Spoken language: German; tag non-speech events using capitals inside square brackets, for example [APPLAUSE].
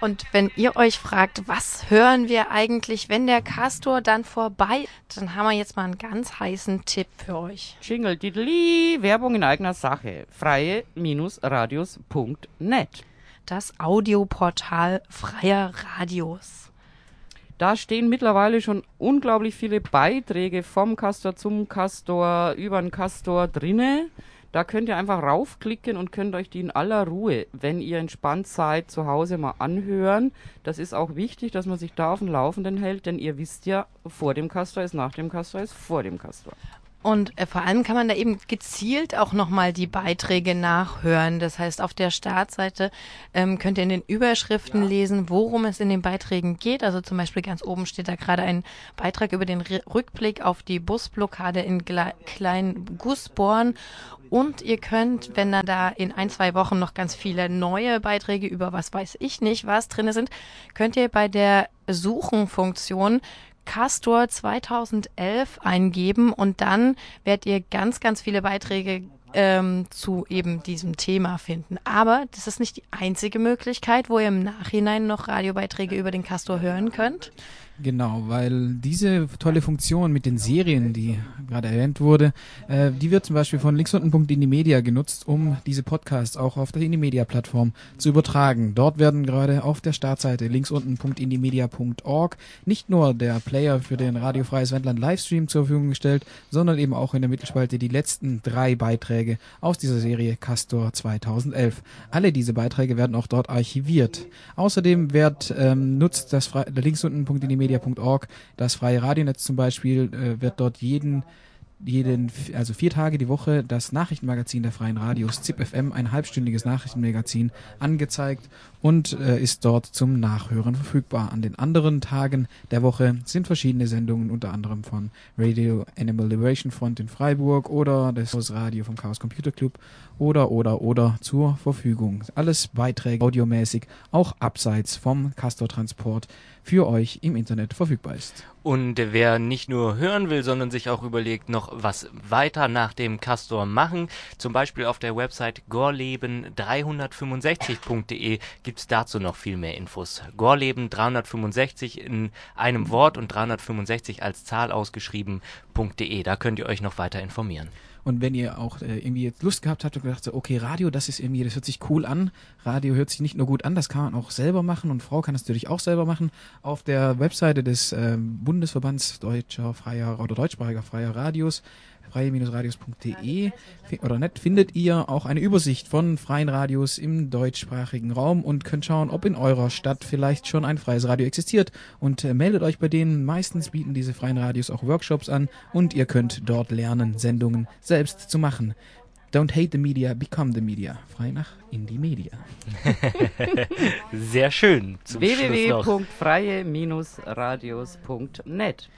Und wenn ihr euch fragt, was hören wir eigentlich, wenn der Castor dann vorbei, dann haben wir jetzt mal einen ganz heißen Tipp für euch. Jingle Diddly, Werbung in eigener Sache. Freie-radios.net. Das Audioportal freier Radios. Da stehen mittlerweile schon unglaublich viele Beiträge vom Castor zum Castor über den Castor drinne. Da könnt ihr einfach raufklicken und könnt euch die in aller Ruhe, wenn ihr entspannt seid, zu Hause mal anhören. Das ist auch wichtig, dass man sich da auf dem Laufenden hält, denn ihr wisst ja, vor dem Castor ist nach dem Castor ist vor dem Castor. Und äh, vor allem kann man da eben gezielt auch nochmal die Beiträge nachhören. Das heißt, auf der Startseite ähm, könnt ihr in den Überschriften ja. lesen, worum es in den Beiträgen geht. Also zum Beispiel ganz oben steht da gerade ein Beitrag über den R Rückblick auf die Busblockade in Gle Klein Gussborn. Und ihr könnt, wenn dann da in ein, zwei Wochen noch ganz viele neue Beiträge über was weiß ich nicht, was drinne sind, könnt ihr bei der Suchenfunktion Castor 2011 eingeben und dann werdet ihr ganz, ganz viele Beiträge ähm, zu eben diesem Thema finden. Aber das ist nicht die einzige Möglichkeit, wo ihr im Nachhinein noch Radiobeiträge über den Castor hören könnt. Genau, weil diese tolle Funktion mit den Serien, die gerade erwähnt wurde, äh, die wird zum Beispiel von linksunten.indimedia genutzt, um diese Podcasts auch auf der Indimedia-Plattform zu übertragen. Dort werden gerade auf der Startseite linksunten.indimedia.org nicht nur der Player für den Radiofreies Wendland Livestream zur Verfügung gestellt, sondern eben auch in der Mittelspalte die letzten drei Beiträge aus dieser Serie Castor 2011. Alle diese Beiträge werden auch dort archiviert. Außerdem wird ähm, nutzt das linksunten.indimedia media.org. Das freie Radionetz zum Beispiel äh, wird dort jeden jeden, also vier Tage die Woche das Nachrichtenmagazin der Freien Radios ZipFM, ein halbstündiges Nachrichtenmagazin, angezeigt und äh, ist dort zum Nachhören verfügbar. An den anderen Tagen der Woche sind verschiedene Sendungen, unter anderem von Radio Animal Liberation Front in Freiburg oder das Radio vom Chaos Computer Club oder, oder, oder zur Verfügung. Alles Beiträge audiomäßig, auch abseits vom Castor-Transport für euch im Internet verfügbar ist. Und wer nicht nur hören will, sondern sich auch überlegt, noch was weiter nach dem Castor machen, zum Beispiel auf der Website gorleben365.de gibt's dazu noch viel mehr Infos. Gorleben 365 in einem Wort und 365 als Zahl ausgeschrieben.de. Da könnt ihr euch noch weiter informieren. Und wenn ihr auch äh, irgendwie jetzt Lust gehabt habt und gedacht, so, okay, Radio, das ist irgendwie, das hört sich cool an. Radio hört sich nicht nur gut an, das kann man auch selber machen und Frau kann das natürlich auch selber machen. Auf der Webseite des äh, Bundesverbands Deutscher Freier oder Deutschsprachiger Freier Radios freie-radios.de oder net findet ihr auch eine Übersicht von freien Radios im deutschsprachigen Raum und könnt schauen, ob in eurer Stadt vielleicht schon ein freies Radio existiert und äh, meldet euch bei denen. Meistens bieten diese freien Radios auch Workshops an und ihr könnt dort lernen, Sendungen selbst zu machen. Don't hate the media, become the media. Frei nach Indie Media. [LAUGHS] Sehr schön. www.freie-radios.net